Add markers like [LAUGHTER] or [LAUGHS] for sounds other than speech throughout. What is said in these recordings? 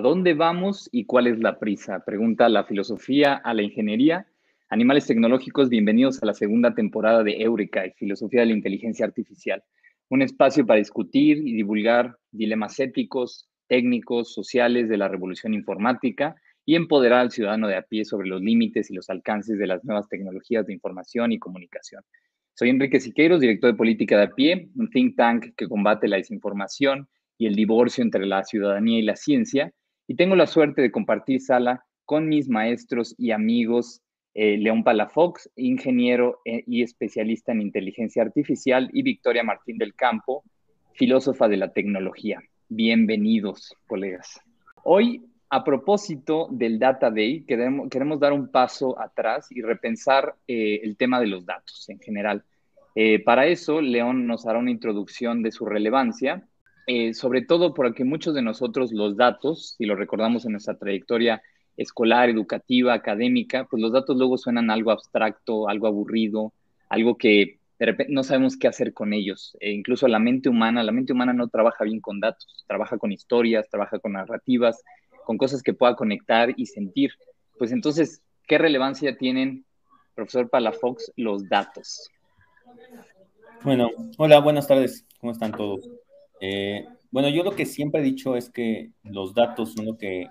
¿A dónde vamos y cuál es la prisa? Pregunta la filosofía a la ingeniería. Animales tecnológicos, bienvenidos a la segunda temporada de Eureka y Filosofía de la Inteligencia Artificial. Un espacio para discutir y divulgar dilemas éticos, técnicos, sociales de la revolución informática y empoderar al ciudadano de a pie sobre los límites y los alcances de las nuevas tecnologías de información y comunicación. Soy Enrique Siqueiros, director de política de a pie, un think tank que combate la desinformación y el divorcio entre la ciudadanía y la ciencia, y tengo la suerte de compartir sala con mis maestros y amigos eh, León Palafox, ingeniero eh, y especialista en inteligencia artificial, y Victoria Martín del Campo, filósofa de la tecnología. Bienvenidos, colegas. Hoy, a propósito del Data Day, queremos, dar un paso atrás y repensar eh, el tema de los datos en general. Para eso, León nos hará una introducción de su relevancia, eh, sobre todo porque muchos de nosotros los datos, si lo recordamos en nuestra trayectoria escolar, educativa, académica, pues los datos luego suenan algo abstracto, algo aburrido, algo que de repente no sabemos qué hacer con ellos. E incluso la mente humana, la mente humana no trabaja bien con datos, trabaja con historias, trabaja con narrativas, con cosas que pueda conectar y sentir. Pues entonces, ¿qué relevancia tienen, profesor Palafox, los datos? Bueno, hola, buenas tardes. ¿Cómo están todos? Eh, bueno, yo lo que siempre he dicho es que los datos son lo que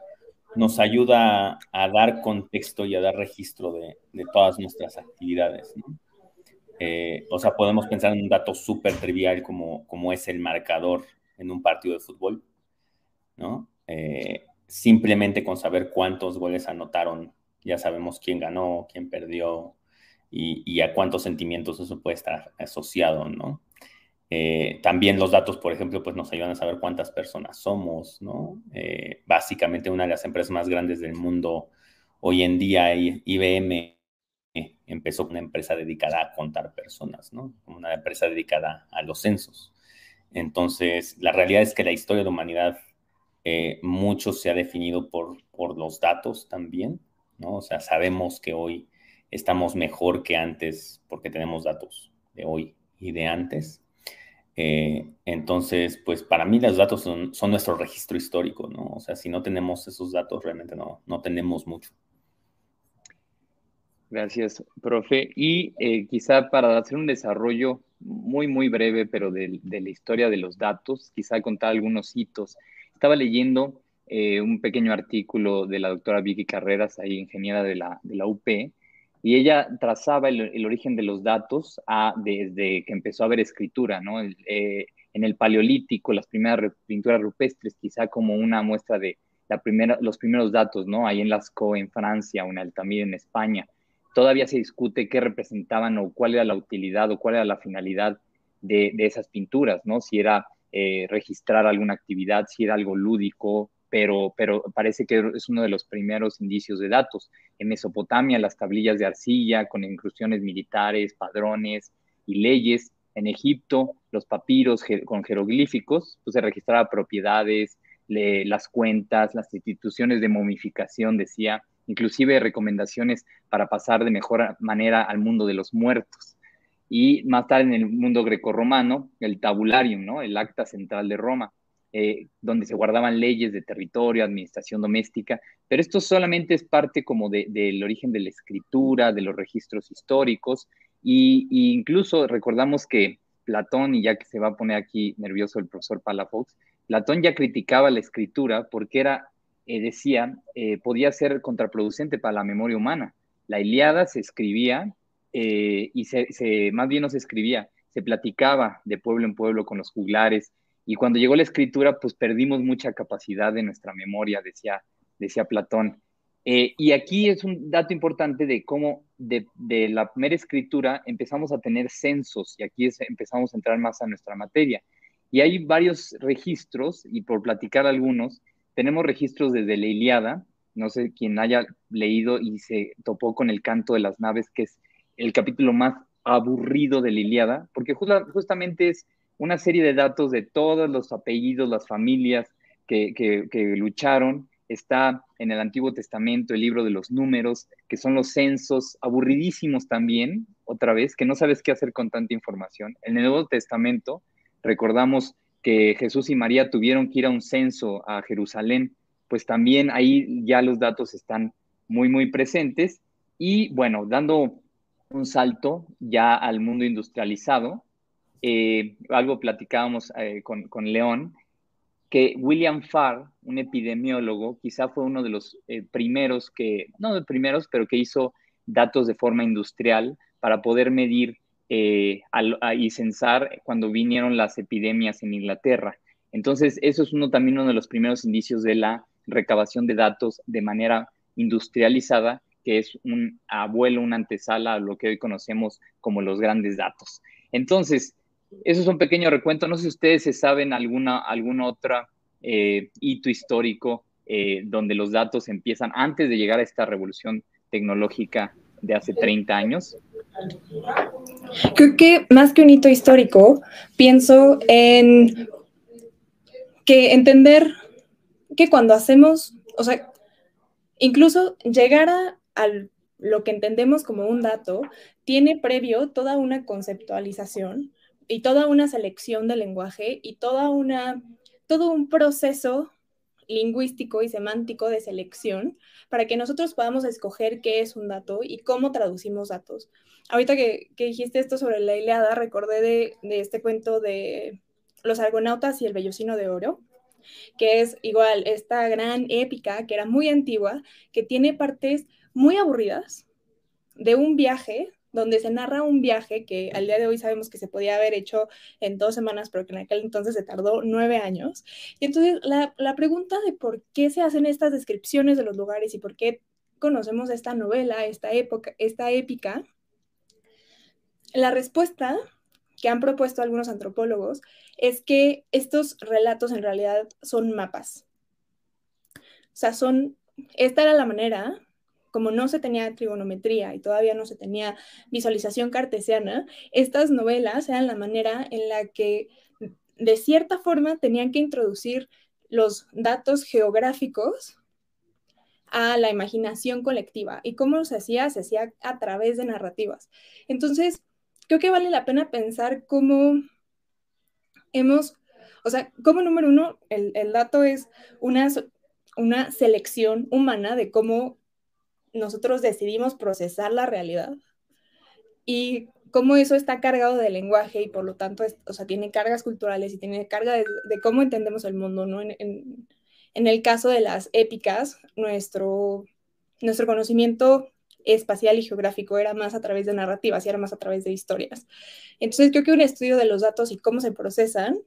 nos ayuda a, dar contexto y a dar registro de, todas nuestras actividades. Eh, o sea, podemos pensar en un dato súper trivial como, como es el marcador en un partido de fútbol, ¿no? Eh, simplemente con saber cuántos goles anotaron, ya sabemos quién ganó, quién perdió, y, a cuántos sentimientos eso puede estar asociado, ¿no? Eh, también los datos, por ejemplo, pues nos ayudan a saber cuántas personas somos, ¿no? Eh, básicamente una de las empresas más grandes del mundo hoy en día, IBM, empezó una empresa dedicada a contar personas, ¿no? Una empresa dedicada a los censos. Entonces, la realidad es que la historia de la humanidad eh, mucho se ha definido por, por los datos también, ¿no? O sea, sabemos que hoy estamos mejor que antes porque tenemos datos de hoy y de antes. Eh, entonces, pues para mí los datos son, nuestro registro histórico, ¿no? O sea, si no tenemos esos datos, realmente no, no tenemos mucho. Gracias, profe. Y eh, quizá para hacer un desarrollo muy, muy breve, pero de, de, la historia de los datos, quizá contar algunos hitos. Estaba leyendo eh, un pequeño artículo de la doctora Vicky Carreras, ahí ingeniera de la, de la UP, y ella trazaba el, origen de los datos desde que empezó a haber escritura, ¿no? Eh, en el Paleolítico, las primeras pinturas rupestres, quizá como una muestra de la primera, los primeros datos, ¿no? Ahí en Lascaux, en Francia, o en Altamira, en España. Todavía se discute qué representaban o cuál era la utilidad o cuál era la finalidad de, de esas pinturas, ¿no? Si era eh, registrar alguna actividad, si era algo lúdico, pero, pero parece que es uno de los primeros indicios de datos. En Mesopotamia, las tablillas de arcilla con inclusiones militares, padrones y leyes. En Egipto, los papiros con jeroglíficos, pues se registraba propiedades, las cuentas, las instituciones de momificación, decía, inclusive recomendaciones para pasar de mejor manera al mundo de los muertos. Y más tarde en el mundo grecorromano, el tabularium, ¿no? el acta central de Roma eh, donde se guardaban leyes de territorio, administración doméstica, pero esto solamente es parte como del origen de la escritura, de los registros históricos, y, incluso recordamos que Platón, y ya que se va a poner aquí nervioso el profesor Palafox, Platón ya criticaba la escritura porque era, eh, decía, eh, podía ser contraproducente para la memoria humana. La Iliada se escribía y se, más bien no se escribía, se platicaba de pueblo en pueblo con los juglares, y cuando llegó la escritura, pues perdimos mucha capacidad de nuestra memoria, decía, decía Platón. Eh, y aquí es un dato importante de cómo de, la primera escritura empezamos a tener censos y aquí empezamos a entrar más a nuestra materia. Y hay varios registros, y por platicar algunos, tenemos registros desde la Iliada, no sé quién haya leído y se topó con el canto de las naves, que es el capítulo más aburrido de la Iliada, porque justamente es una serie de datos de todos los apellidos, las familias que, lucharon. Está en el Antiguo Testamento el libro de los números, que son los censos, aburridísimos también, otra vez, que no sabes qué hacer con tanta información. En el Nuevo Testamento recordamos que Jesús y María tuvieron que ir a un censo a Jerusalén pues también ahí ya los datos están muy, muy presentes. Y bueno, dando un salto ya al mundo industrializado, eh, algo platicábamos eh, con, con, León, que William Farr, un epidemiólogo, quizá fue uno de los eh, primeros que, no de primeros, pero que hizo datos de forma industrial para poder medir y censar cuando vinieron las epidemias en Inglaterra. Entonces, eso es uno también uno de los primeros indicios de la recabación de datos de manera industrializada, que es un abuelo, una antesala a lo que hoy conocemos como los grandes datos. Entonces, eso es un pequeño recuento. No sé si ustedes se saben alguna, alguna otra eh, hito histórico eh, donde los datos empiezan antes de llegar a esta revolución tecnológica de hace 30 años. Creo que más que un hito histórico, pienso en que entender que cuando hacemos, o sea, incluso llegar a, lo que entendemos como un dato, tiene previo toda una conceptualización y toda una selección del lenguaje y toda una, todo un proceso lingüístico y semántico de selección para que nosotros podamos escoger qué es un dato y cómo traducimos datos. Ahorita que, dijiste esto sobre la Ileada, recordé de, de, este cuento de los argonautas y el vellocino de oro, que es igual esta gran épica que era muy antigua, que tiene partes muy aburridas de un viaje donde se narra un viaje que al día de hoy sabemos que se podía haber hecho en dos semanas, pero que en aquel entonces se tardó nueve años. Y entonces la, la pregunta de por qué se hacen estas descripciones de los lugares y por qué conocemos esta novela, esta época, esta épica, la respuesta que han propuesto algunos antropólogos es que estos relatos en realidad son mapas. O sea, son, esta era la manera como no se tenía trigonometría y todavía no se tenía visualización cartesiana, estas novelas eran la manera en la que de cierta forma tenían que introducir los datos geográficos a la imaginación colectiva. ¿Y cómo se hacía? Se hacía a través de narrativas. Entonces, creo que vale la pena pensar cómo hemos, o sea, como número uno, el, dato es una, una selección humana de cómo nosotros decidimos procesar la realidad y cómo eso está cargado de lenguaje y por lo tanto, o sea, tiene cargas culturales y tiene carga de, cómo entendemos el mundo, ¿no? En, en, el caso de las épicas, nuestro, nuestro conocimiento espacial y geográfico era más a través de narrativas y era más a través de historias. Entonces, creo que un estudio de los datos y cómo se procesan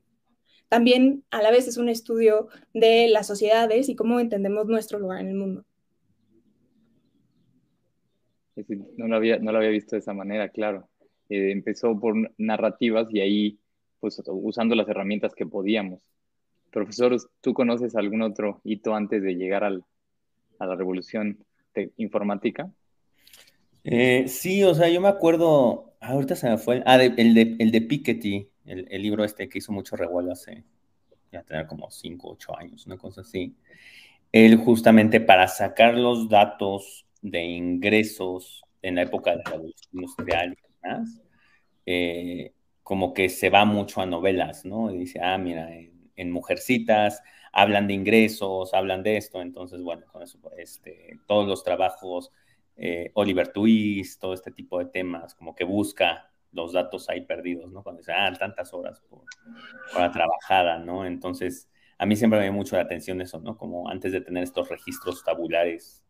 también a la vez es un estudio de las sociedades y cómo entendemos nuestro lugar en el mundo. No lo había, no lo había visto de esa manera, claro. Eh, empezó por narrativas y ahí, pues, usando las herramientas que podíamos. Profesor, ¿tú conoces algún otro hito antes de llegar al, a la revolución informática? Eh, sí, o sea, yo me acuerdo, ahorita se me fue, ah, el, de, el de Piketty, el, el, libro este que hizo mucho revuelo hace, ya tener como 5, 8 años, una cosa así. Él justamente para sacar los datos de ingresos en la época de la revolución industrial y demás, eh, como que se va mucho a novelas, ¿no? Y dice, ah, mira, en, Mujercitas hablan de ingresos, hablan de esto, entonces, bueno, con eso, este, todos los trabajos, eh, Oliver Twist, todo este tipo de temas, como que busca los datos ahí perdidos, ¿no? Cuando dice, ah, tantas horas por, la trabajada, ¿no? Entonces, a mí siempre me dio mucho la atención eso, ¿no? Como antes de tener estos registros tabulares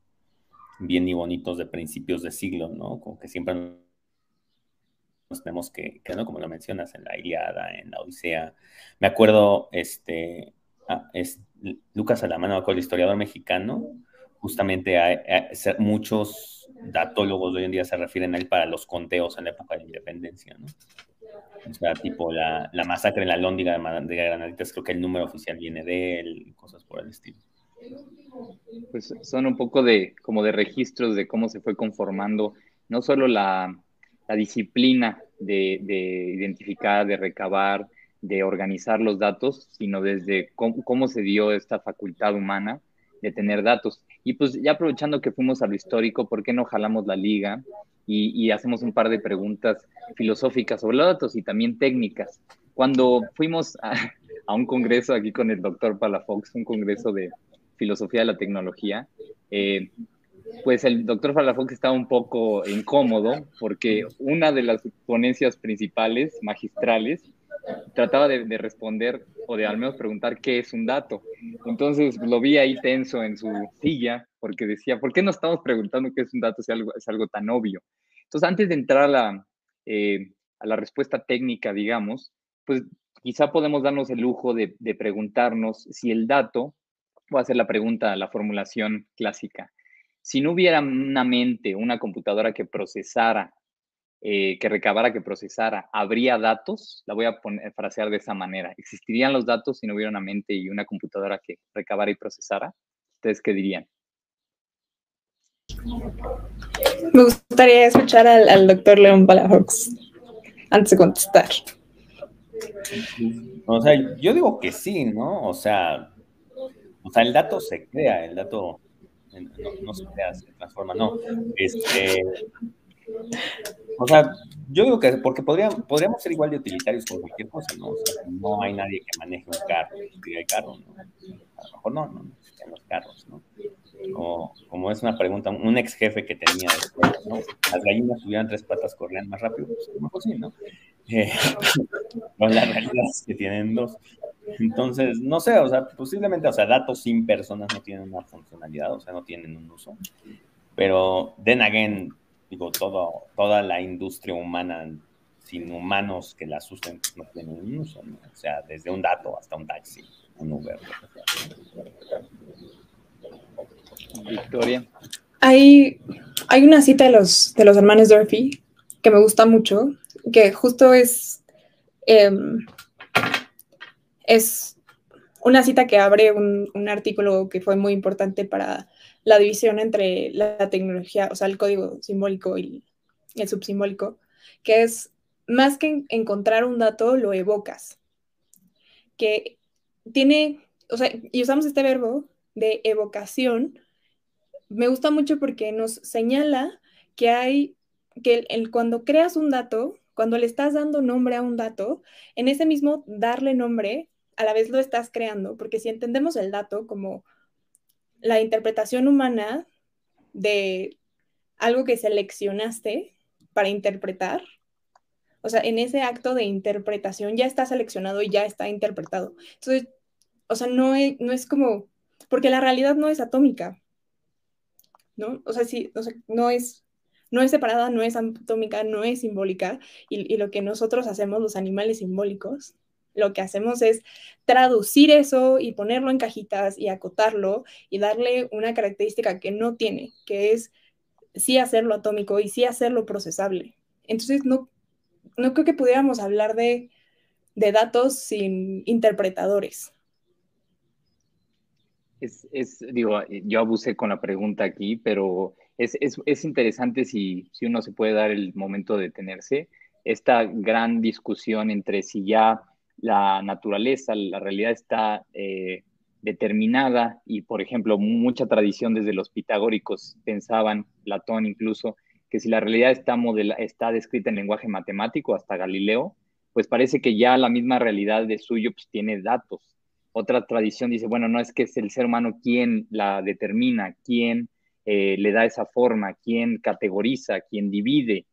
bien y bonitos de principios de siglo, ¿no? Como que siempre nos tenemos que, ¿no? Como lo mencionas en la Iliada, en la Odisea. Me acuerdo, este, ah, es, Lucas Alamano, el historiador mexicano, justamente muchos datólogos de hoy en día se refieren a él para los conteos en la época de la independencia, ¿no? O sea, tipo la, la masacre en la Lóndiga de, de Granaditas, creo que el número oficial viene de él, cosas por el estilo. Pues son un poco de como de registros de cómo se fue conformando no solo la, disciplina de, identificar, de recabar, de organizar los datos, sino desde cómo, se dio esta facultad humana de tener datos. Y pues ya aprovechando que fuimos a lo histórico, ¿por qué no jalamos la liga y, y hacemos un par de preguntas filosóficas sobre los datos y también técnicas? Cuando fuimos a, a un congreso aquí con el doctor Palafox, un congreso de, filosofía de la tecnología, eh, pues el doctor Falafox estaba un poco incómodo porque una de las ponencias principales, magistrales, trataba de, responder o de al menos preguntar qué es un dato. Entonces lo vi ahí tenso en su silla porque decía, ¿por qué no estamos preguntando qué es un dato si algo, es algo tan obvio? Entonces, antes de entrar a la, eh, respuesta técnica, digamos, pues quizá podemos darnos el lujo de preguntarnos si el dato, voy a hacer la pregunta, la formulación clásica, si no hubiera una mente, una computadora que procesara, eh, que recabara, que procesara, ¿habría datos? La voy a poner, frasear de esa manera. ¿Existirían los datos si no hubiera una mente y una computadora que recabara y procesara? ¿Ustedes qué dirían? Me gustaría escuchar al, doctor León Palafox antes de contestar. O sea, yo digo que sí, ¿no? O sea, o sea, el dato se crea, el dato no, se crea, se transforma, no. Este, o sea, yo digo que porque podrían, podríamos ser igual de utilitarios con cualquier cosa, ¿no? O sea, no hay nadie que maneje un carro, hay carro, ¿no? A lo mejor no, no necesitan los carros, ¿no? O como es una pregunta, un ex jefe que tenía, ¿no? Las gallinas tuvieran tres patas, corrían más rápido, pues a lo mejor sí, ¿no? Eh, [LAUGHS] con la realidad es que tienen dos. Entonces, no sé, o sea, posiblemente, o sea, datos sin personas no tienen una funcionalidad, o sea, no tienen un uso. Pero, then again, digo, todo, toda la industria humana sin humanos que la usen pues, no tienen un uso, O sea, desde un dato hasta un taxi, un Uber. Victoria. Hay, hay una cita de los, de los hermanos Durfee que me gusta mucho, que justo es, em, es una cita que abre un, un, artículo que fue muy importante para la división entre la tecnología, o sea, el código simbólico y el subsimbólico, que es más que encontrar un dato, lo evocas. Que tiene, o sea, y usamos este verbo de evocación, me gusta mucho porque nos señala que hay, que el, cuando creas un dato, cuando le estás dando nombre a un dato, en ese mismo darle nombre, a la vez lo estás creando, porque si entendemos el dato como la interpretación humana de algo que seleccionaste para interpretar, o sea, en ese acto de interpretación ya está seleccionado y ya está interpretado. Entonces, o sea, no es, no es como, porque la realidad no es atómica, ¿no? O sea, sí, no es no es separada, no es atómica, no es simbólica, y, lo que nosotros hacemos, los animales simbólicos, lo que hacemos es traducir eso y ponerlo en cajitas y acotarlo y darle una característica que no tiene, que es sí hacerlo atómico y sí hacerlo procesable. Entonces, no, no creo que pudiéramos hablar de, de datos sin interpretadores. Es, es, digo, yo abusé con la pregunta aquí, pero es, interesante si, si, uno se puede dar el momento de detenerse, esta gran discusión entre si ya la naturaleza, la realidad está eh, determinada y, por ejemplo, mucha tradición desde los pitagóricos pensaban, Platón incluso, que si la realidad está, está descrita en lenguaje matemático, hasta Galileo, pues parece que ya la misma realidad de suyo pues, tiene datos. Otra tradición dice, bueno, no es que es el ser humano quien la determina, quien eh, le da esa forma, quién categoriza, quién divide.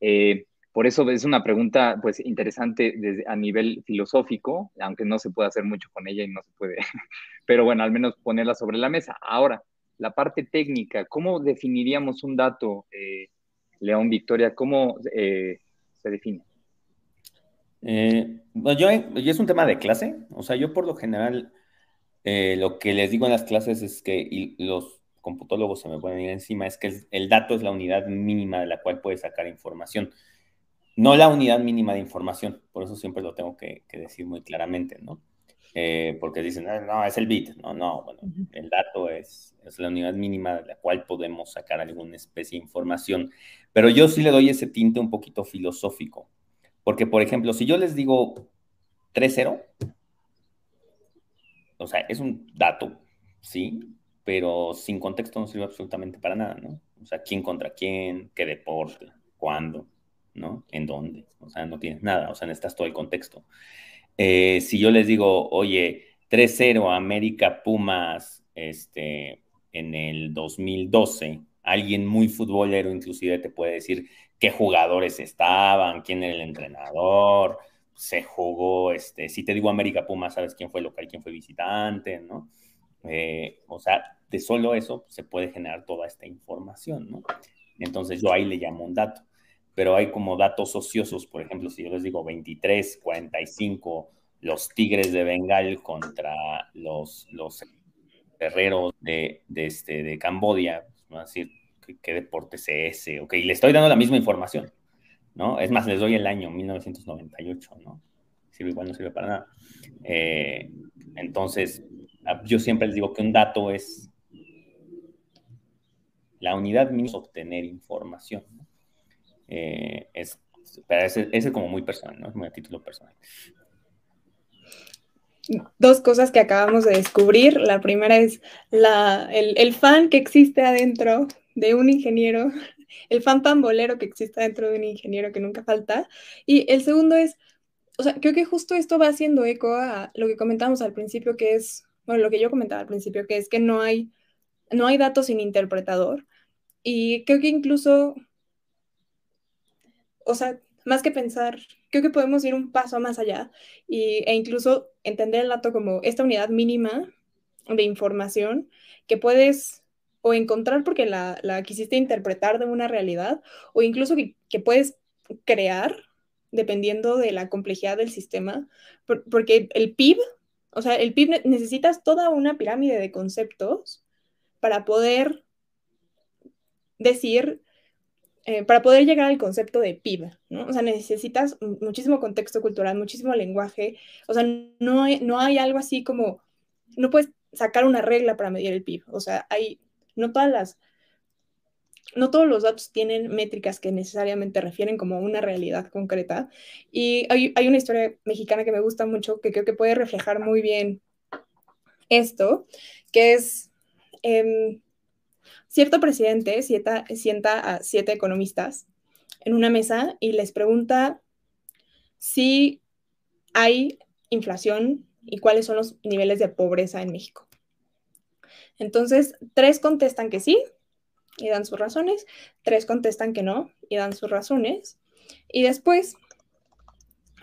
Eh, por eso es una pregunta pues interesante desde, a nivel filosófico, aunque no se puede hacer mucho con ella y no se puede, [LAUGHS] pero bueno, al menos ponerla sobre la mesa. Ahora, la parte técnica, ¿cómo definiríamos un dato, eh, León Victoria? ¿Cómo se define? Pues yo, es un tema de clase, o sea, yo por lo general lo que les digo en las clases es que los computólogos se me pueden ir encima, es que el, dato es la unidad mínima de la cual puedes sacar información, no la unidad mínima de información, por eso siempre lo tengo que, decir muy claramente, ¿no? Eh, porque dicen, no, ah, no, es el bit, no, no, bueno, el dato es, es la unidad mínima de la cual podemos sacar alguna especie de información, pero yo sí le doy ese tinte un poquito filosófico, porque, por ejemplo, si yo les digo 3-0, o sea, es un dato, ¿sí? pero sin contexto no sirve absolutamente para nada, ¿no? O sea, quién contra quién, qué deporte, cuándo, ¿no? En dónde, o sea, no tienes nada, o sea, necesitas todo el contexto. Eh, si yo les digo, oye, 3-0 América Pumas este, en el 2012, alguien muy futbolero inclusive te puede decir qué jugadores estaban, quién era el entrenador, se jugó, este, si te digo América Puma, sabes quién fue local, quién fue visitante, ¿no? Eh, o sea, de solo eso se puede generar toda esta información, ¿no? Entonces yo ahí le llamo un dato, pero hay como datos ociosos, por ejemplo, si yo les digo 23, 45, los Tigres de Bengal contra los, los guerreros de, de, este, de Cambodia, ¿no? decir, ¿qué, deporte es ese? Ok, le estoy dando la misma información, ¿no? Es más, les doy el año 1998, ¿no? Sirve igual, no sirve para nada. Eh, entonces, ah, yo siempre les digo que un dato es la unidad mínima obtener información. ¿no? Eh, es, pero ese, es como muy personal, ¿no? Es muy a título personal dos cosas que acabamos de descubrir. La primera es la, el, el, fan que existe adentro de un ingeniero, [LAUGHS] el fan pambolero que existe dentro de un ingeniero que nunca falta. Y el segundo es, o sea, creo que justo esto va haciendo eco a lo que comentamos al principio, que es, bueno, lo que yo comentaba al principio, que es que no hay, no hay datos sin interpretador. Y creo que incluso, o sea, más que pensar, creo que podemos ir un paso más allá y, e incluso entender el dato como esta unidad mínima de información que puedes o encontrar porque la, quisiste interpretar de una realidad, o incluso que, puedes crear dependiendo de la complejidad del sistema, porque el PIB, o sea, el PIB necesitas toda una pirámide de conceptos para poder decir, eh, para poder llegar al concepto de PIB, ¿no? O sea, necesitas muchísimo contexto cultural, muchísimo lenguaje, o sea, no hay, no hay algo así como, no puedes sacar una regla para medir el PIB, o sea, hay no todas las, no todos los datos tienen métricas que necesariamente refieren como una realidad concreta. Y hay, una historia mexicana que me gusta mucho, que creo que puede reflejar muy bien esto, que es em, cierto presidente sienta, a siete economistas en una mesa y les pregunta si hay inflación y cuáles son los niveles de pobreza en México. Entonces, tres contestan que sí y dan sus razones, tres contestan que no y dan sus razones. Y después,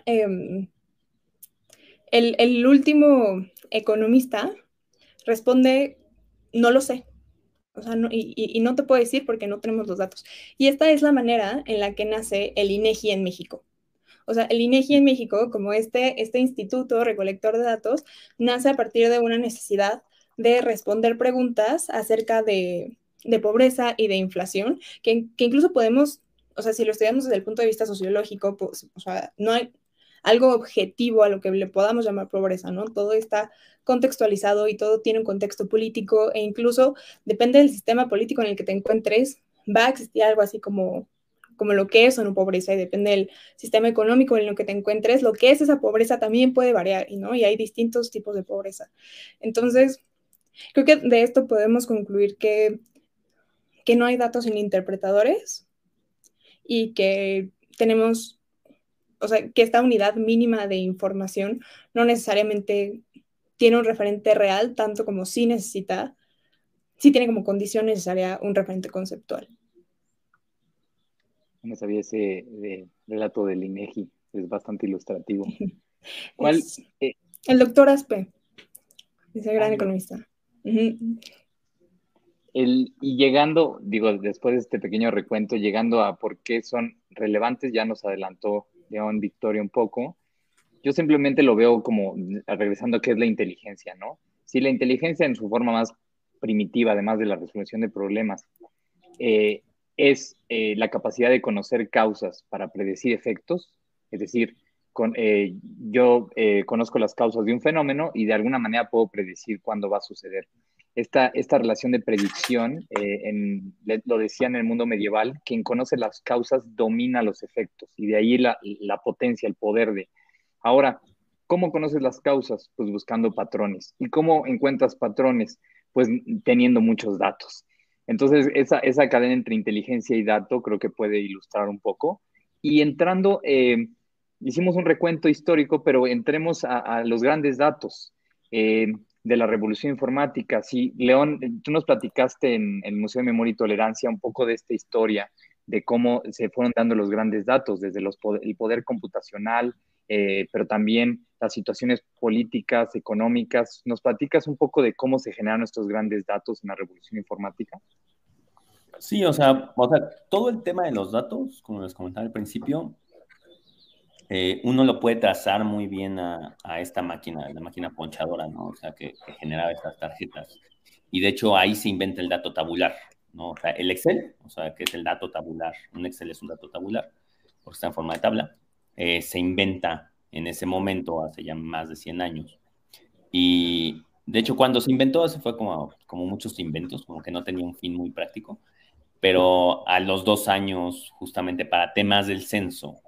em, el, último economista responde, no lo sé. O sea, y, y, no te puedo decir porque no tenemos los datos. Y esta es la manera en la que nace el INEGI en México. O sea, el INEGI en México, como este, este instituto recolector de datos, nace a partir de una necesidad de responder preguntas acerca de, pobreza y de inflación, que, incluso podemos, o sea, si lo estudiamos desde el punto de vista sociológico, pues, o sea, no hay algo objetivo a lo que le podamos llamar pobreza, ¿no? Todo está contextualizado y todo tiene un contexto político e incluso depende del sistema político en el que te encuentres, va a existir algo así como como lo que es o no pobreza y depende del sistema económico en el que te encuentres, lo que es esa pobreza también puede variar, ¿no? Y hay distintos tipos de pobreza. Entonces, Creo que de esto podemos concluir que, que no hay datos sin interpretadores y que tenemos, o sea, que esta unidad mínima de información no necesariamente tiene un referente real, tanto como sí necesita, sí tiene como condición necesaria un referente conceptual. No sabía ese relato del INEGI, es bastante ilustrativo. [LAUGHS] ¿Cuál? Eh, el doctor Aspe, ese gran economista y llegando, digo, después de este pequeño recuento, llegando a por qué son relevantes, ya nos adelantó León Victoria un poco. Yo simplemente lo veo como, regresando a qué es la inteligencia, ¿no? Si la inteligencia en su forma más primitiva, además de la resolución de problemas, eh, es eh, la capacidad de conocer causas para predecir efectos, es decir, eh, yo conozco las causas de un fenómeno y de alguna manera puedo predecir cuándo va a suceder. Esta, esta relación de predicción, eh, lo decía en el mundo medieval, quien conoce las causas domina los efectos y de ahí la, la potencia, el poder de... Ahora, ¿cómo conoces las causas? Pues buscando patrones. ¿Y cómo encuentras patrones? Pues teniendo muchos datos. Entonces, esa, esa cadena entre inteligencia y dato creo que puede ilustrar un poco. Y entrando, hicimos un recuento histórico, pero entremos a, los grandes datos. Eh, de la revolución informática. Sí, León, tú nos platicaste en el Museo de Memoria y Tolerancia un poco de esta historia, de cómo se fueron dando los grandes datos, desde los, el poder computacional, eh, pero también las situaciones políticas, económicas. ¿Nos platicas un poco de cómo se generan estos grandes datos en la revolución informática? Sí, o sea, o sea, todo el tema de los datos, como les comentaba al principio, eh, uno lo puede trazar muy bien a, esta máquina, la máquina ponchadora, ¿no? O sea, que, generaba estas tarjetas. Y de hecho ahí se inventa el dato tabular, ¿no? O sea, el Excel, o sea, que es el dato tabular, un Excel es un dato tabular, porque está en forma de tabla, eh, se inventa en ese momento, hace ya más de 100 años. Y de hecho, cuando se inventó, eso fue como, como muchos inventos, como que no tenía un fin muy práctico, pero a los dos años, justamente para temas del censo,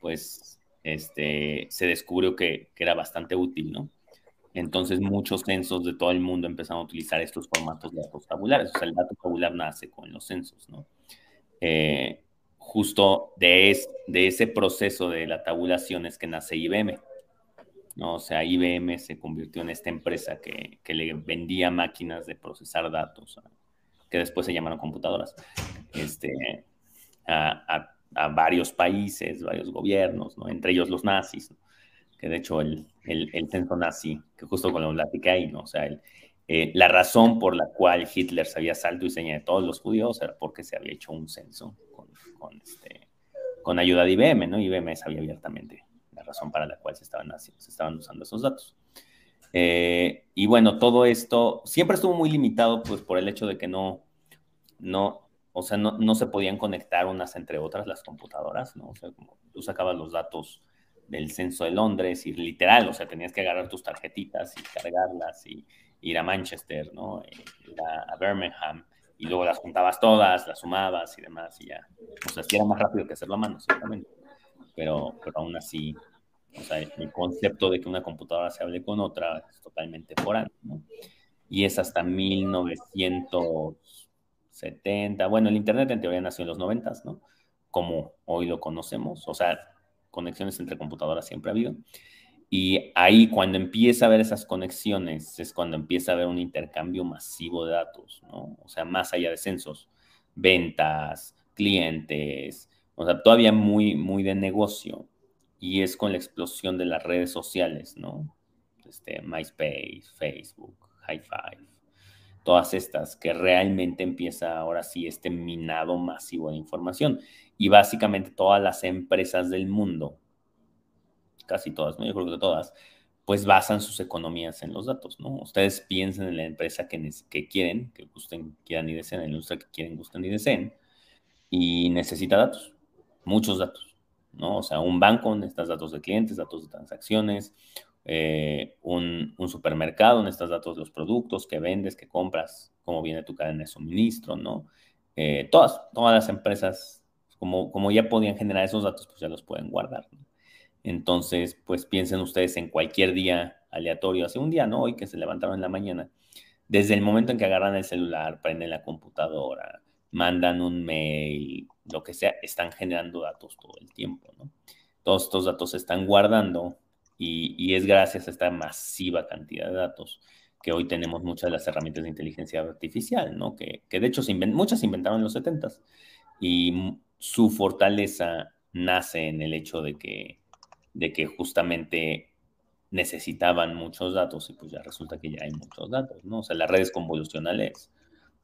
pues este, se descubrió que, era bastante útil, ¿no? Entonces muchos censos de todo el mundo empezaron a utilizar estos formatos de datos tabulares. O sea, el dato tabular nace con los censos, ¿no? Eh, justo de, de ese proceso de la tabulación es que nace IBM. ¿no? O sea, IBM se convirtió en esta empresa que, le vendía máquinas de procesar datos, que después se llamaron computadoras, este, a, a varios países, varios gobiernos, ¿no? entre ellos los nazis, que de hecho el, el, censo nazi, que justo con lo platiqué ahí, ¿no? o sea, eh, la razón por la cual Hitler sabía salto y seña de todos los judíos era porque se había hecho un censo con, con, este, con ayuda de IBM, ¿no? IBM sabía abiertamente la razón para la cual se estaban, haciendo, se estaban usando esos datos. Eh, y bueno, todo esto siempre estuvo muy limitado pues por el hecho de que no, no, o sea, no, se podían conectar unas entre otras las computadoras, ¿no? O sea, como tú sacabas los datos del censo de Londres y literal, o sea, tenías que agarrar tus tarjetitas y cargarlas y ir a Manchester, ¿no? Eh, ir a, Birmingham y luego las juntabas todas, las sumabas y demás y ya. O sea, sí era más rápido que hacerlo a mano, ciertamente. Pero, pero aún así, o sea, el concepto de que una computadora se hable con otra es totalmente foral, ¿no? Y es hasta 1900 70, bueno, el Internet en teoría nació en los 90, ¿no? Como hoy lo conocemos, o sea, conexiones entre computadoras siempre ha habido. Y ahí cuando empieza a haber esas conexiones es cuando empieza a haber un intercambio masivo de datos, ¿no? O sea, más allá de censos, ventas, clientes, o sea, todavía muy, muy de negocio. Y es con la explosión de las redes sociales, ¿no? Este, MySpace, Facebook, High Five, todas estas, que realmente empieza ahora sí este minado masivo de información. Y básicamente todas las empresas del mundo, casi todas, yo creo que todas, pues basan sus economías en los datos, ¿no? Ustedes piensen en la empresa que, que quieren, que gusten, quieran y deseen, en la industria que quieren, gusten y deseen, y necesita datos, muchos datos, ¿no? O sea, un banco necesita datos de clientes, datos de transacciones, eh, un, supermercado, necesitas datos de los productos que vendes, que compras, cómo viene tu cadena de suministro, ¿no? Eh, todas, todas las empresas, como, como ya podían generar esos datos, pues ya los pueden guardar. Entonces, pues piensen ustedes en cualquier día aleatorio, hace un día, ¿no? Hoy que se levantaron en la mañana, desde el momento en que agarran el celular, prenden la computadora, mandan un mail, lo que sea, están generando datos todo el tiempo, ¿no? Todos estos datos se están guardando y, es gracias a esta masiva cantidad de datos que hoy tenemos muchas de las herramientas de inteligencia artificial, ¿no? Que, de hecho se muchas se inventaron en los 70 y su fortaleza nace en el hecho de que, de que justamente necesitaban muchos datos y pues ya resulta que ya hay muchos datos, ¿no? O sea, las redes convolucionales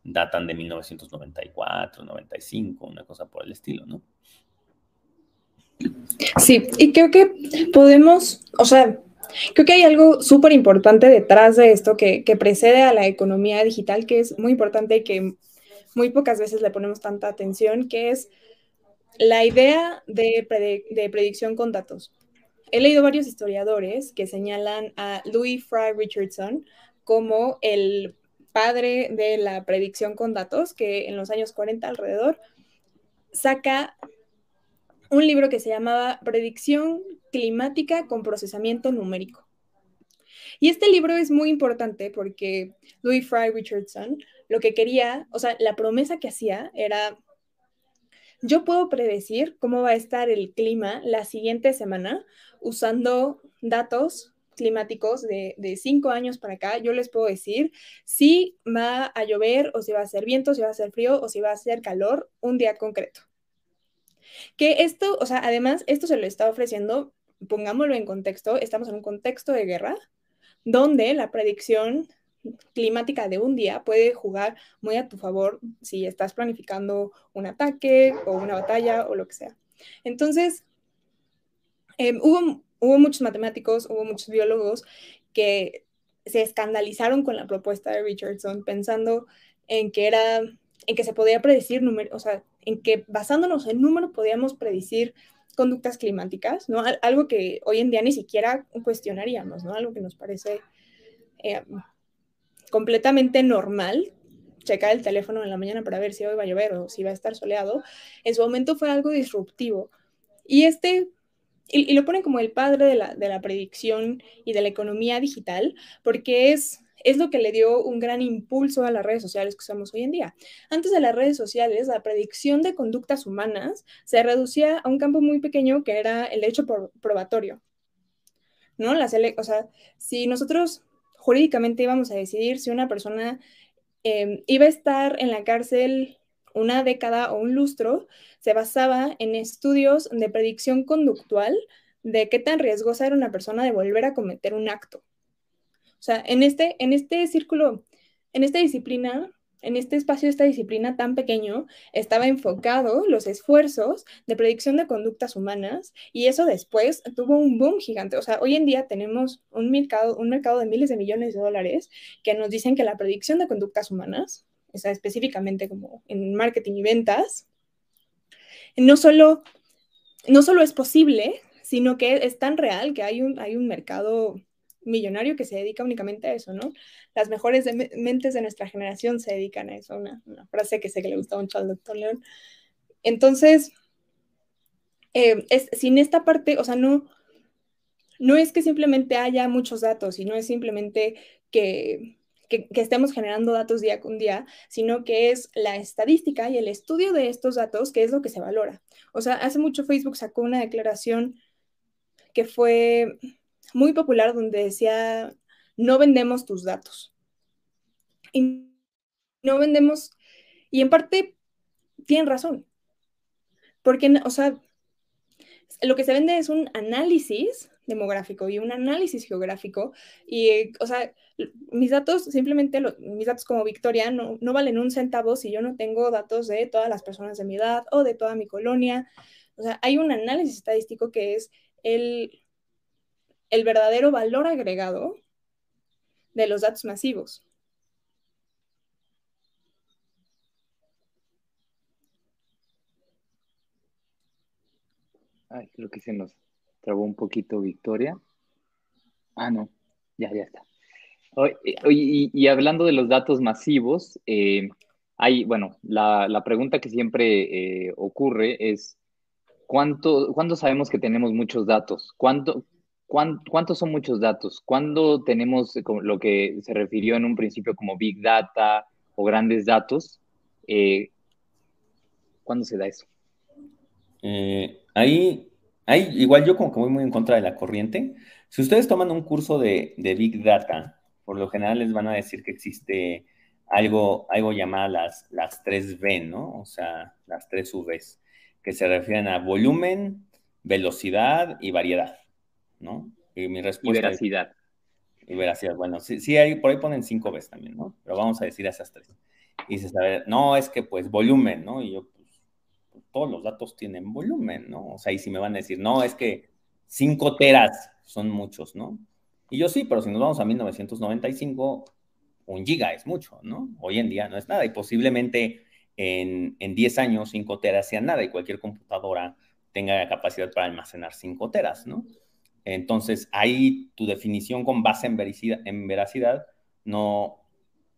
datan de 1994, 95, una cosa por el estilo, ¿no? Sí, y creo que podemos, o sea, creo que hay algo súper importante detrás de esto que, precede a la economía digital, que es muy importante y que muy pocas veces le ponemos tanta atención, que es la idea de, de predicción con datos. He leído varios historiadores que señalan a Louis Fry Richardson como el padre de la predicción con datos, que en los años 40 alrededor saca un libro que se llamaba Predicción climática con procesamiento numérico. Y este libro es muy importante porque Louis Fry Richardson lo que quería, o sea, la promesa que hacía era, yo puedo predecir cómo va a estar el clima la siguiente semana usando datos climáticos de, cinco años para acá, yo les puedo decir si va a llover o si va a ser viento, si va a ser frío o si va a ser calor un día concreto. Que esto, o sea, además, esto se lo está ofreciendo, pongámoslo en contexto, estamos en un contexto de guerra, donde la predicción climática de un día puede jugar muy a tu favor si estás planificando un ataque o una batalla o lo que sea. Entonces, em, hubo, muchos matemáticos, hubo muchos biólogos que se escandalizaron con la propuesta de Richardson pensando en que era, en que se podía predecir o sea, en que basándonos en números podíamos predecir conductas climáticas, ¿no? Algo que hoy en día ni siquiera cuestionaríamos, ¿no? Algo que nos parece eh, completamente normal, checar el teléfono en la mañana para ver si hoy va a llover o si va a estar soleado, en su momento fue algo disruptivo. Y este, y, lo ponen como el padre de la, de la predicción y de la economía digital, porque es es lo que le dio un gran impulso a las redes sociales que usamos hoy en día. Antes de las redes sociales, la predicción de conductas humanas se reducía a un campo muy pequeño que era el hecho probatorio. ¿No? o sea, si nosotros jurídicamente íbamos a decidir si una persona em, iba a estar en la cárcel una década o un lustro, se basaba en estudios de predicción conductual de qué tan riesgosa era una persona de volver a cometer un acto. O sea, en este, en este círculo, en esta disciplina, en este espacio de esta disciplina tan pequeño, estaba enfocado los esfuerzos de predicción de conductas humanas y eso después tuvo un boom gigante. O sea, hoy en día tenemos un mercado, un mercado de miles de millones de dólares que nos dicen que la predicción de conductas humanas, o sea, específicamente como en marketing y ventas, no solo, no solo es posible, sino que es tan real que hay un, hay un mercado millonario que se dedica únicamente a eso, ¿no? Las mejores mentes de nuestra generación se dedican a eso, una, frase que sé que le gusta mucho al doctor León. Entonces, eh, es, sin esta parte, o sea, no, no es que simplemente haya muchos datos y no es simplemente que, que, que, estemos generando datos día con día, sino que es la estadística y el estudio de estos datos que es lo que se valora. O sea, hace mucho Facebook sacó una declaración que fue muy popular donde decía, no vendemos tus datos. Y no vendemos, y en parte tienen razón, porque, o sea, lo que se vende es un análisis demográfico y un análisis geográfico. Y, o sea, mis datos, simplemente mis datos como Victoria, no, no, valen un centavo si yo no tengo datos de todas las personas de mi edad o de toda mi colonia. O sea, hay un análisis estadístico que es el el verdadero valor agregado de los datos masivos. Ay, creo que se nos trabó un poquito Victoria. Ah, no, ya, ya está. y, hablando de los datos masivos, eh, hay, bueno, la, pregunta que siempre eh, ocurre es, ¿cuánto, ¿cuándo sabemos que tenemos muchos datos? ¿Cuánto, ¿Cuántos son muchos datos? ¿Cuándo tenemos lo que se refirió en un principio como Big Data o grandes datos? Eh, ¿Cuándo se da eso? Eh, ahí, igual yo como que voy muy en contra de la corriente. Si ustedes toman un curso de, Big Data, por lo general les van a decir que existe algo, algo llamado las, las 3V, ¿no? O sea, las 3 Vs, que se refieren a volumen, velocidad y variedad. ¿No? Y mi respuesta. Y veracidad. y veracidad. Bueno, sí, sí hay, por ahí ponen cinco veces también, ¿no? Pero vamos a decir esas tres. Y dices, a ver, no, es que pues volumen, ¿no? Y yo, pues, todos los datos tienen volumen, ¿no? O sea, y si me van a decir, no, es que cinco teras son muchos, ¿no? Y yo sí, pero si nos vamos a 1995, un giga es mucho, ¿no? Hoy en día no es nada y posiblemente en, en 10 años 5 teras sean nada y cualquier computadora tenga capacidad para almacenar 5 teras, ¿no? Entonces, ahí tu definición con base en veracidad, no,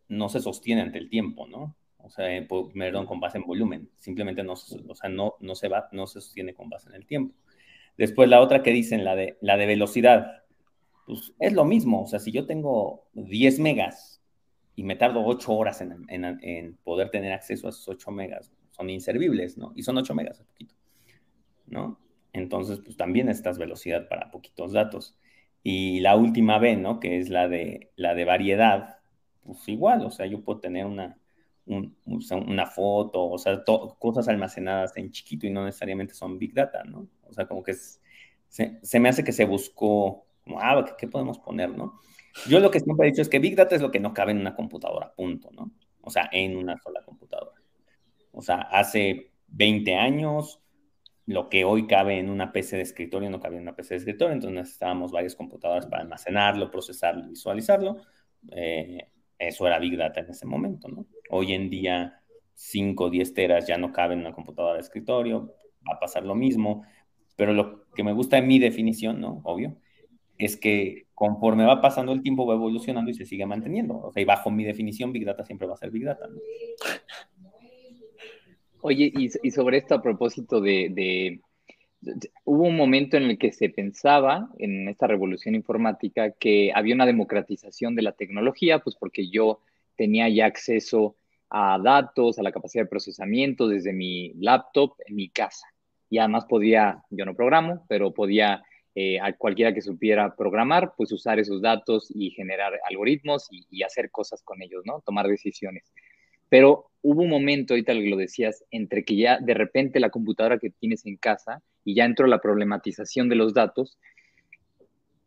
no se sostiene ante el tiempo, ¿no? O sea, perdón, con base en volumen. Simplemente no, o sea, no, no, se va, no se sostiene con base en el tiempo. Después la otra que dicen, la de, la de velocidad, pues es lo mismo. O sea, si yo tengo 10 megas y me tardo 8 horas en, en, poder tener acceso a esos 8 megas, son inservibles, ¿no? Y son 8 megas, poquito, ¿no? Entonces, pues también necesitas velocidad para poquitos datos. Y la última B, ¿no? Que es la de, la de variedad, pues igual, o sea, yo puedo tener una, una foto, o sea, cosas almacenadas en chiquito y no necesariamente son Big Data, ¿no? O sea, como que se, me hace que se buscó, como, ah, ¿qué, ¿qué, podemos poner, no? Yo lo que siempre he dicho es que Big Data es lo que no cabe en una computadora, punto, ¿no? O sea, en una sola computadora. O sea, hace 20 años, lo que hoy cabe en una PC de escritorio no cabe en una PC de escritorio, entonces necesitábamos varias computadoras para almacenarlo, procesarlo, visualizarlo. Eh, eso era Big Data en ese momento, ¿no? Hoy en día, 5 o 10 teras ya no caben en una computadora de escritorio, va a pasar lo mismo, pero lo que me gusta en mi definición, ¿no? Obvio, es que conforme va pasando el tiempo va evolucionando y se sigue manteniendo. O sea, y bajo mi definición, Big Data siempre va a ser Big Data, ¿no? Oye, y, sobre esto a propósito de, Hubo un momento en el que se pensaba en esta revolución informática que había una democratización de la tecnología, pues porque yo tenía ya acceso a datos, a la capacidad de procesamiento desde mi laptop en mi casa. Y además podía, yo no programo, pero podía eh, a cualquiera que supiera programar, pues usar esos datos y generar algoritmos y, y hacer cosas con ellos, ¿no? Tomar decisiones. Pero hubo un momento, ahorita lo decías, entre que ya de repente la computadora que tienes en casa y ya entró la problematización de los datos,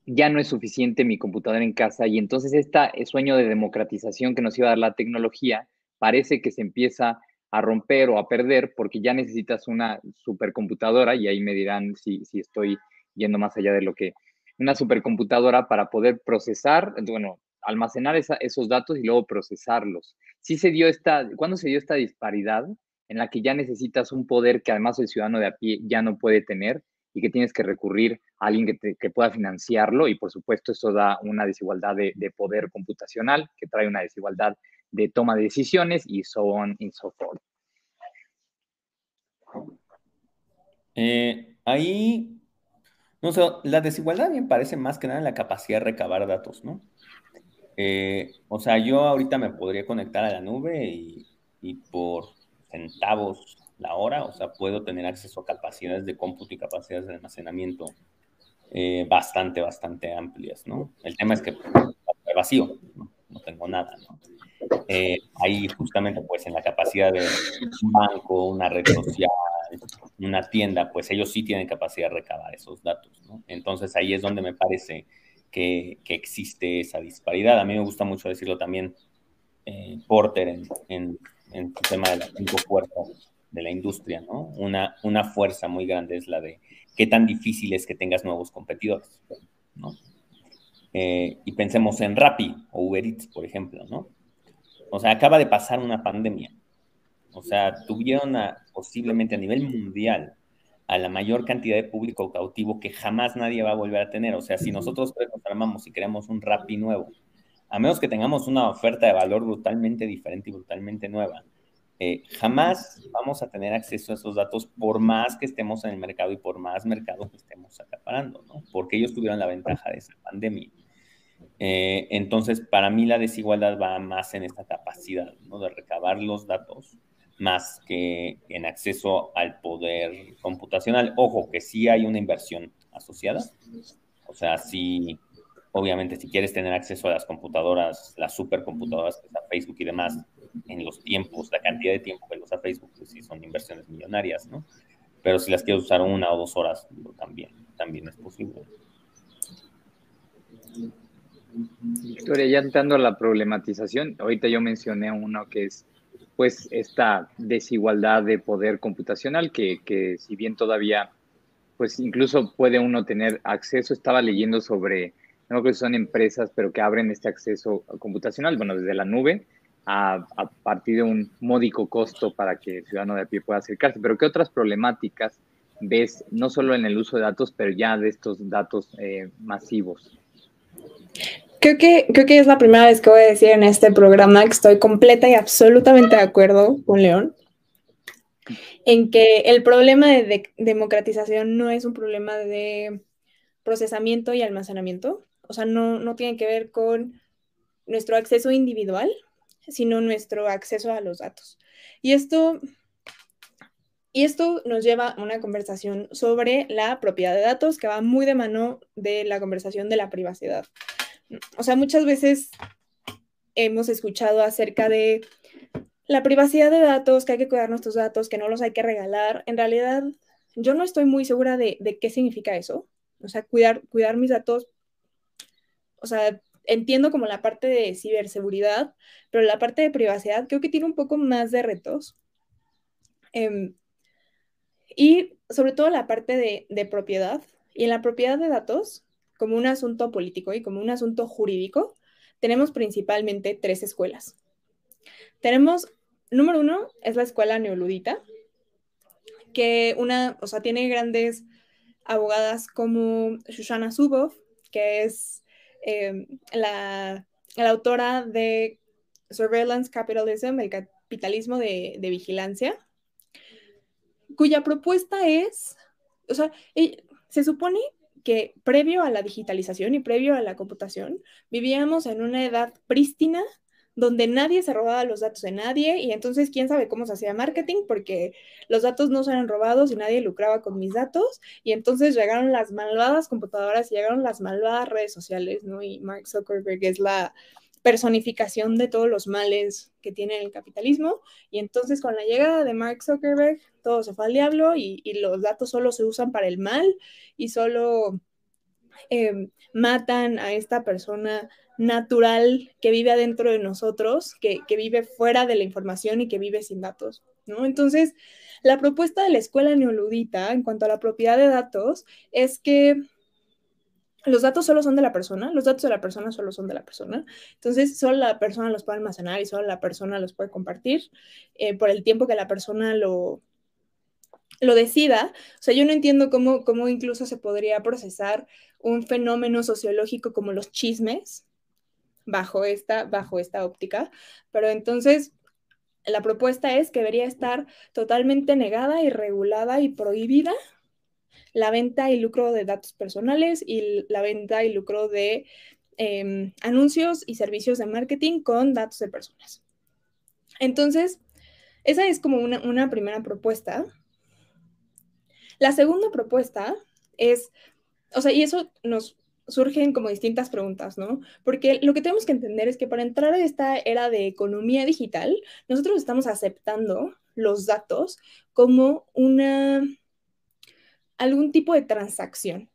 ya no es suficiente mi computadora en casa y entonces este sueño de democratización que nos iba a dar la tecnología parece que se empieza a romper o a perder porque ya necesitas una supercomputadora y ahí me dirán si, si estoy yendo más allá de lo que una supercomputadora para poder procesar, bueno, almacenar esos datos y luego procesarlos. Sí se dio esta, ¿cuándo se dio esta disparidad en la que ya necesitas un poder que además el ciudadano de a pie ya no puede tener y que tienes que recurrir a alguien que, pueda financiarlo y por supuesto eso da una desigualdad de, poder computacional que trae una desigualdad de toma de decisiones y so on y so forth. Eh, ahí, no sé, la desigualdad me parece más que nada en la capacidad de recabar datos, ¿no? Eh, o sea, yo ahorita me podría conectar a la nube y, por centavos la hora, o sea, puedo tener acceso a capacidades de cómputo y capacidades de almacenamiento eh, bastante, bastante amplias, ¿no? El tema es que vacío, ¿no? tengo nada, ¿no? Eh, ahí justamente, pues, en la capacidad de un banco, una red social, una tienda, pues ellos sí tienen capacidad de recabar esos datos, ¿no? Entonces ahí es donde me parece que, existe esa disparidad. A mí me gusta mucho decirlo también, eh, Porter, en, en, tema de las cinco fuerzas de la industria, ¿no? Una, una fuerza muy grande es la de qué tan difícil es que tengas nuevos competidores, ¿no? Eh, y pensemos en Rappi o Uber Eats, por ejemplo, ¿no? O sea, acaba de pasar una pandemia. O sea, tuvieron posiblemente a nivel mundial a la mayor cantidad de público cautivo que jamás nadie va a volver a tener. O sea, si nosotros nos armamos y creamos un Rappi nuevo, a menos que tengamos una oferta de valor brutalmente diferente y brutalmente nueva, eh, jamás vamos a tener acceso a esos datos por más que estemos en el mercado y por más mercado que estemos acaparando, ¿no? Porque ellos tuvieron la ventaja de esa pandemia. Eh, entonces, para mí la desigualdad va más en esta capacidad, ¿no? De recabar los datos más que en acceso al poder computacional. Ojo, que sí hay una inversión asociada. O sea, sí, obviamente, si quieres tener acceso a las computadoras, las supercomputadoras que usa Facebook y demás, en los tiempos, la cantidad de tiempo que usa Facebook, pues sí son inversiones millonarias, ¿no? Pero si las quieres usar una o dos horas, también, también es posible. Victoria, ya entrando a la problematización, ahorita yo mencioné uno que es pues esta desigualdad de poder computacional que, que, si bien todavía, pues incluso puede uno tener acceso, estaba leyendo sobre, no creo que son empresas, pero que abren este acceso computacional, bueno, desde la nube, a, a, partir de un módico costo para que el ciudadano de a pie pueda acercarse. Pero ¿qué otras problemáticas ves, no solo en el uso de datos, pero ya de estos datos eh, masivos? Creo que, creo que es la primera vez que voy a decir en este programa que estoy completa y absolutamente de acuerdo con León en que el problema de, democratización no es un problema de procesamiento y almacenamiento, o sea, no, no tiene que ver con nuestro acceso individual, sino nuestro acceso a los datos. Y esto Y esto nos lleva a una conversación sobre la propiedad de datos que va muy de mano de la conversación de la privacidad. O sea, muchas veces hemos escuchado acerca de la privacidad de datos, que hay que cuidar nuestros datos, que no los hay que regalar. En realidad, yo no estoy muy segura de, qué significa eso. O sea, cuidar, cuidar mis datos, o sea, entiendo como la parte de ciberseguridad, pero la parte de privacidad creo que tiene un poco más de retos. Em, y sobre todo la parte de, de propiedad. Y en la propiedad de datos, como un asunto político y como un asunto jurídico, tenemos principalmente tres escuelas. Tenemos, número uno, es la escuela neoludita, que una, o sea, tiene grandes abogadas como Shoshana Zuboff, que es em, la, autora de Surveillance Capitalism, el capitalismo de, de, vigilancia, cuya propuesta es, o sea, se supone que previo a la digitalización y previo a la computación, vivíamos en una edad prístina donde nadie se robaba los datos de nadie y entonces quién sabe cómo se hacía marketing porque los datos no se eran robados y nadie lucraba con mis datos y entonces llegaron las malvadas computadoras y llegaron las malvadas redes sociales, ¿no? Y Mark Zuckerberg es la personificación de todos los males que tiene el capitalismo y entonces con la llegada de Mark Zuckerberg todo se fue al diablo y, los datos solo se usan para el mal y solo eh, matan a esta persona natural que vive adentro de nosotros, que, vive fuera de la información y que vive sin datos. Entonces, la propuesta de la escuela neoludita en cuanto a la propiedad de datos es que los datos solo son de la persona, los datos de la persona solo son de la persona, entonces solo la persona los puede almacenar y solo la persona los puede compartir eh, por el tiempo que la persona lo, lo decida. O sea, yo no entiendo cómo, cómo incluso se podría procesar un fenómeno sociológico como los chismes, bajo esta, bajo esta óptica. Pero entonces, la propuesta es que debería estar totalmente negada y regulada y prohibida la venta y lucro de datos personales y la venta y lucro de em, anuncios y servicios de marketing con datos de personas. Entonces, esa es como una, una primera propuesta. La segunda propuesta es, o sea, y eso nos, surgen como distintas preguntas, ¿no? Porque lo que tenemos que entender es que para entrar a esta era de economía digital, nosotros estamos aceptando los datos como una algún tipo de transacción.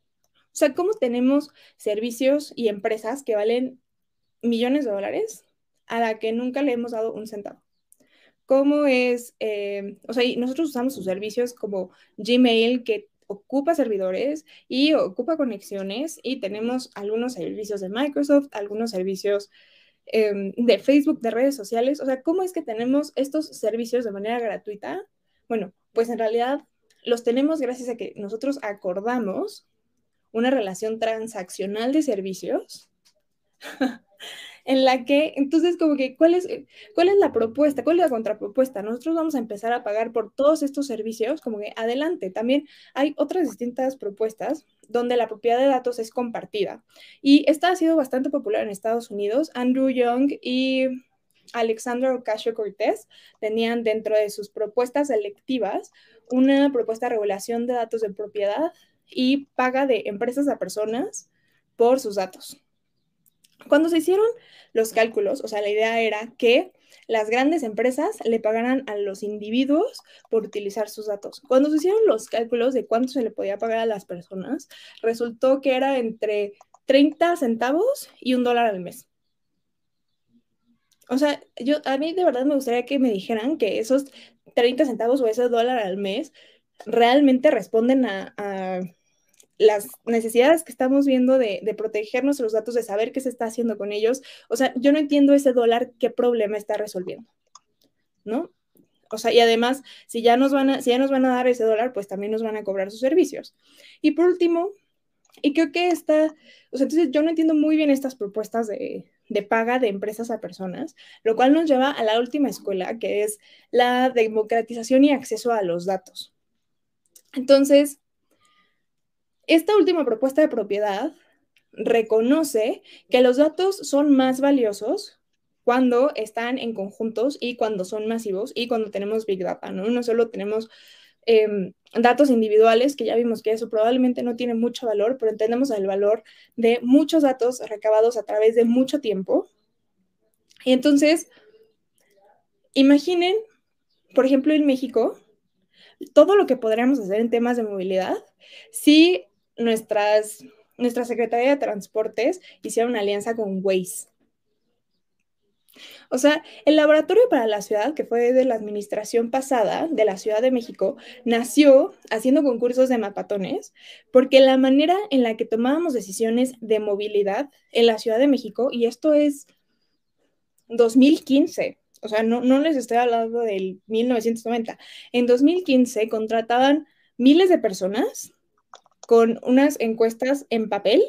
O sea, ¿cómo tenemos servicios y empresas que valen millones de dólares a la que nunca le hemos dado un centavo? ¿Cómo es, eh, o sea, nosotros usamos sus servicios como Gmail, que ocupa servidores y ocupa conexiones y tenemos algunos servicios de Microsoft, algunos servicios em, de Facebook, de redes sociales. O sea, ¿cómo es que tenemos estos servicios de manera gratuita? Bueno, pues en realidad los tenemos gracias a que nosotros acordamos una relación transaccional de servicios [LAUGHS] en la que, entonces, como que, ¿cuál es, ¿cuál es la propuesta? ¿Cuál es la contrapropuesta? Nosotros vamos a empezar a pagar por todos estos servicios, como que adelante. También hay otras distintas propuestas donde la propiedad de datos es compartida. Y esta ha sido bastante popular en Estados Unidos. Andrew Young y Alexandra Ocasio Cortés tenían dentro de sus propuestas electivas una propuesta de regulación de datos de propiedad y paga de empresas a personas por sus datos. Cuando se hicieron los cálculos, o sea, la idea era que las grandes empresas le pagaran a los individuos por utilizar sus datos. Cuando se hicieron los cálculos de cuánto se le podía pagar a las personas, resultó que era entre 30 centavos y un dólar al mes. O sea, yo a mí de verdad me gustaría que me dijeran que esos 30 centavos o ese dólar al mes realmente responden a las necesidades que estamos viendo de, proteger nuestros datos, de saber qué se está haciendo con ellos. O sea, yo no entiendo ese dólar qué problema está resolviendo, ¿no? O sea, y además, si ya nos van a, si ya nos van a dar ese dólar, pues también nos van a cobrar sus servicios. Y por último, y creo que esta, o sea, entonces yo no entiendo muy bien estas propuestas de, de paga de empresas a personas, lo cual nos lleva a la última escuela, que es la democratización y acceso a los datos. Entonces, esta última propuesta de propiedad reconoce que los datos son más valiosos cuando están en conjuntos y cuando son masivos y cuando tenemos Big Data, ¿no? No solo tenemos em, datos individuales, que ya vimos que eso probablemente no tiene mucho valor, pero entendemos el valor de muchos datos recabados a través de mucho tiempo. Y entonces, imaginen, por ejemplo, en México, todo lo que podríamos hacer en temas de movilidad si nuestras, nuestra Secretaría de Transportes hiciera una alianza con Waze. O sea, el Laboratorio para la Ciudad, que fue de la administración pasada de la Ciudad de México, nació haciendo concursos de mapatones, porque la manera en la que tomábamos decisiones de movilidad en la Ciudad de México, y esto es 2015, o sea, no, no les estoy hablando del 1990, en 2015 contrataban miles de personas con unas encuestas en papel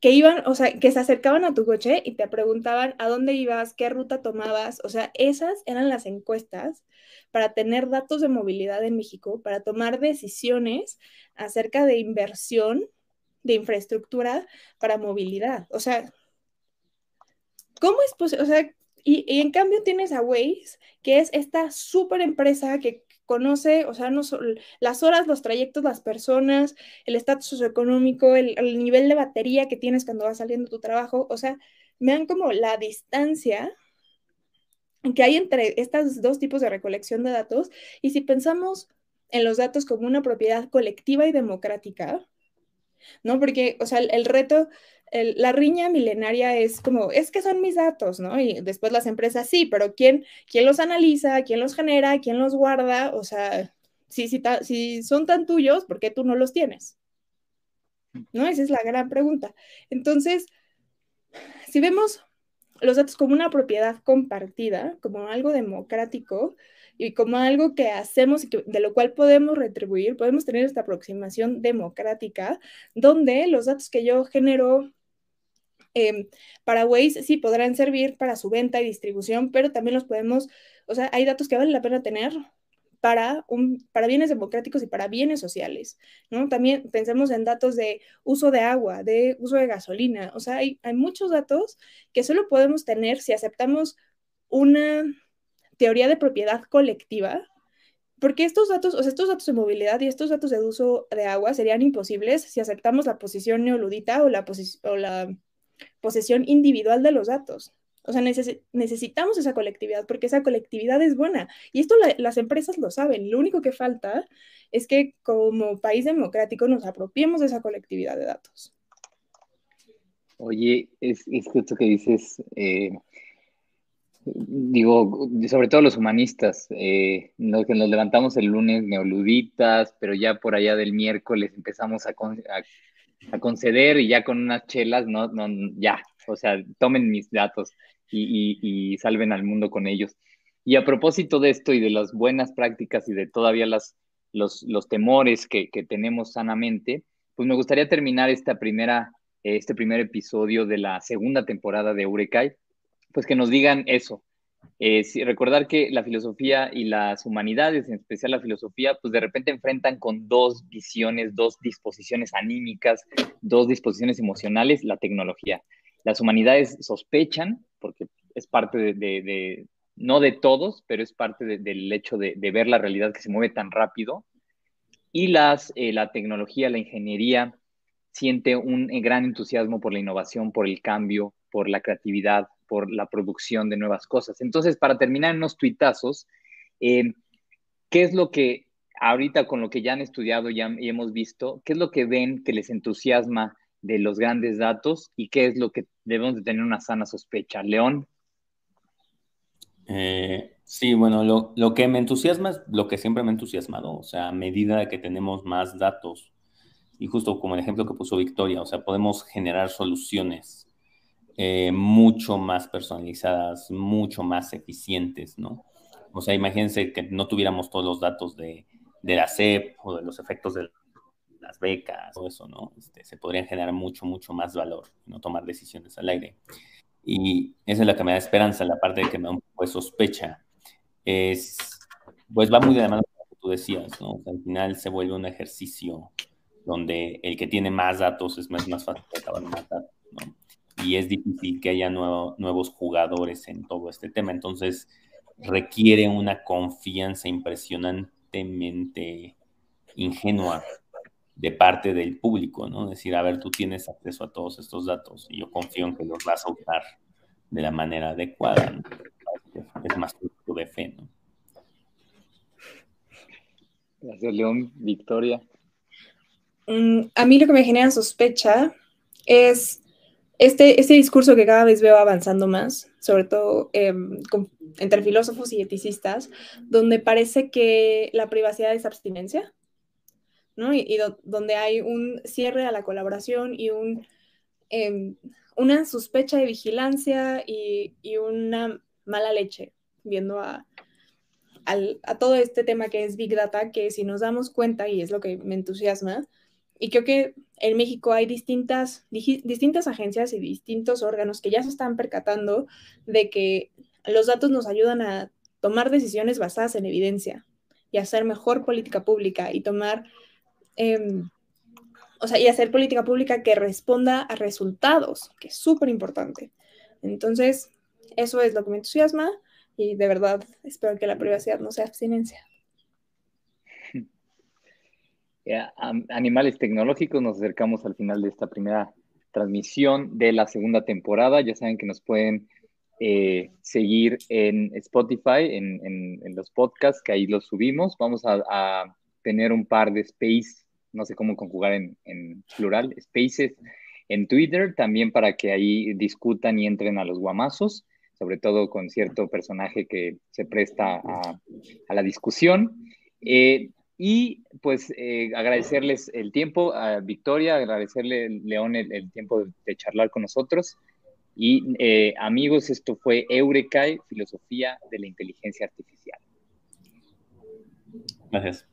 que iban, o sea, que se acercaban a tu coche y te preguntaban a dónde ibas, qué ruta tomabas, o sea, esas eran las encuestas para tener datos de movilidad en México, para tomar decisiones acerca de inversión de infraestructura para movilidad. O sea, ¿cómo es posible? O sea, y, en cambio tienes a Waze, que es esta súper empresa que conoce, o sea, no las horas, los trayectos, las personas, el estatus socioeconómico, el, el, nivel de batería que tienes cuando vas saliendo tu trabajo, o sea, vean como la distancia que hay entre estos dos tipos de recolección de datos y si pensamos en los datos como una propiedad colectiva y democrática, ¿no? Porque, o sea, el, reto la riña milenaria es como, es que son mis datos, ¿no? Y después las empresas sí, pero ¿quién, quién los analiza? ¿Quién los genera? ¿Quién los guarda? O sea, si, si, si son tan tuyos, ¿por qué tú no los tienes? ¿No? Esa es la gran pregunta. Entonces, si vemos los datos como una propiedad compartida, como algo democrático y como algo que hacemos y de lo cual podemos retribuir, podemos tener esta aproximación democrática donde los datos que yo genero eh, para Waze sí podrán servir para su venta y distribución, pero también los podemos, o sea, hay datos que vale la pena tener para, un, para bienes democráticos y para bienes sociales, ¿no? También pensemos en datos de uso de agua, de uso de gasolina, o sea, hay, hay muchos datos que solo podemos tener si aceptamos una teoría de propiedad colectiva, porque estos datos, o sea, estos datos de movilidad y estos datos de uso de agua serían imposibles si aceptamos la posición neoludita o la, o posesión individual de los datos. O sea, necesitamos esa colectividad porque esa colectividad es buena. Y esto las empresas lo saben. Lo único que falta es que como país democrático nos apropiemos de esa colectividad de datos. Oye, es, es esto que dices, eh, digo, sobre todo los humanistas, eh, que nos levantamos el lunes neoluditas, pero ya por allá del miércoles empezamos a, a a conceder y ya con unas chelas, no, no, ya, o sea, tomen mis datos y, y, salven al mundo con ellos. Y a propósito de esto y de las buenas prácticas y de todavía las, los, los temores que, que, tenemos sanamente, pues me gustaría terminar esta primera, este primer episodio de la segunda temporada de Eurekai, pues que nos digan eso, eh, recordar que la filosofía y las humanidades, en especial la filosofía, pues de repente enfrentan con dos visiones, dos disposiciones anímicas, dos disposiciones emocionales, la tecnología. Las humanidades sospechan, porque es parte de, no de todos, pero es parte del hecho de, ver la realidad que se mueve tan rápido. Y las, eh, la tecnología, la ingeniería, siente un gran entusiasmo por la innovación, por el cambio, por la creatividad, por la producción de nuevas cosas. Entonces, para terminar en unos tuitazos, eh, ¿qué es lo que ahorita con lo que ya han estudiado y hemos visto, qué es lo que ven que les entusiasma de los grandes datos y qué es lo que debemos de tener una sana sospecha? León. Eh, sí, bueno, lo, lo, que me entusiasma es lo que siempre me ha entusiasmado, o sea, a medida que tenemos más datos, y justo como el ejemplo que puso Victoria, o sea, podemos generar soluciones eh, mucho más personalizadas, mucho más eficientes, ¿no? O sea, imagínense que no tuviéramos todos los datos de, de la CEP o de los efectos de las becas, todo eso, ¿no? Este, se podrían generar mucho, mucho más valor, no tomar decisiones al aire. Y esa es la que me da esperanza, la parte de que me da un poco de sospecha. Es, pues va muy de la mano con lo que tú decías, ¿no? O sea, al final se vuelve un ejercicio donde el que tiene más datos es más, más fácil acabar más datos, ¿no? Y es difícil que haya nuevos jugadores en todo este tema. Entonces requiere una confianza impresionante aparentemente ingenua de parte del público, ¿no? Decir, a ver, tú tienes acceso a todos estos datos y yo confío en que los vas a usar de la manera adecuada. ¿no? Es más producto de fe, ¿no? Gracias, León. Victoria. Mm, a mí lo que me genera sospecha es este, este discurso que cada vez veo avanzando más, sobre todo em, entre filósofos y eticistas, donde parece que la privacidad es abstinencia, ¿no? Y, donde hay un cierre a la colaboración y un, em, una sospecha de vigilancia y, y, una mala leche, viendo a, a todo este tema que es Big Data, que si nos damos cuenta, y es lo que me entusiasma, y creo que en México hay distintas, distintas agencias y distintos órganos que ya se están percatando de que los datos nos ayudan a tomar decisiones basadas en evidencia y hacer mejor política pública y tomar, em, o sea, y hacer política pública que responda a resultados, que es súper importante. Entonces, eso es lo que me entusiasma y de verdad espero que la privacidad no sea abstinencia. Animales tecnológicos, nos acercamos al final de esta primera transmisión de la segunda temporada. Ya saben que nos pueden eh, seguir en Spotify, en, los podcasts, que ahí los subimos. Vamos a, tener un par de space, no sé cómo conjugar en, en, plural, spaces en Twitter, también para que ahí discutan y entren a los guamazos, sobre todo con cierto personaje que se presta a, a la discusión. Eh, y pues eh, agradecerles el tiempo a Victoria, agradecerle, León, el, tiempo de, charlar con nosotros. Y eh, amigos, esto fue Eureka, Filosofía de la Inteligencia Artificial. Gracias.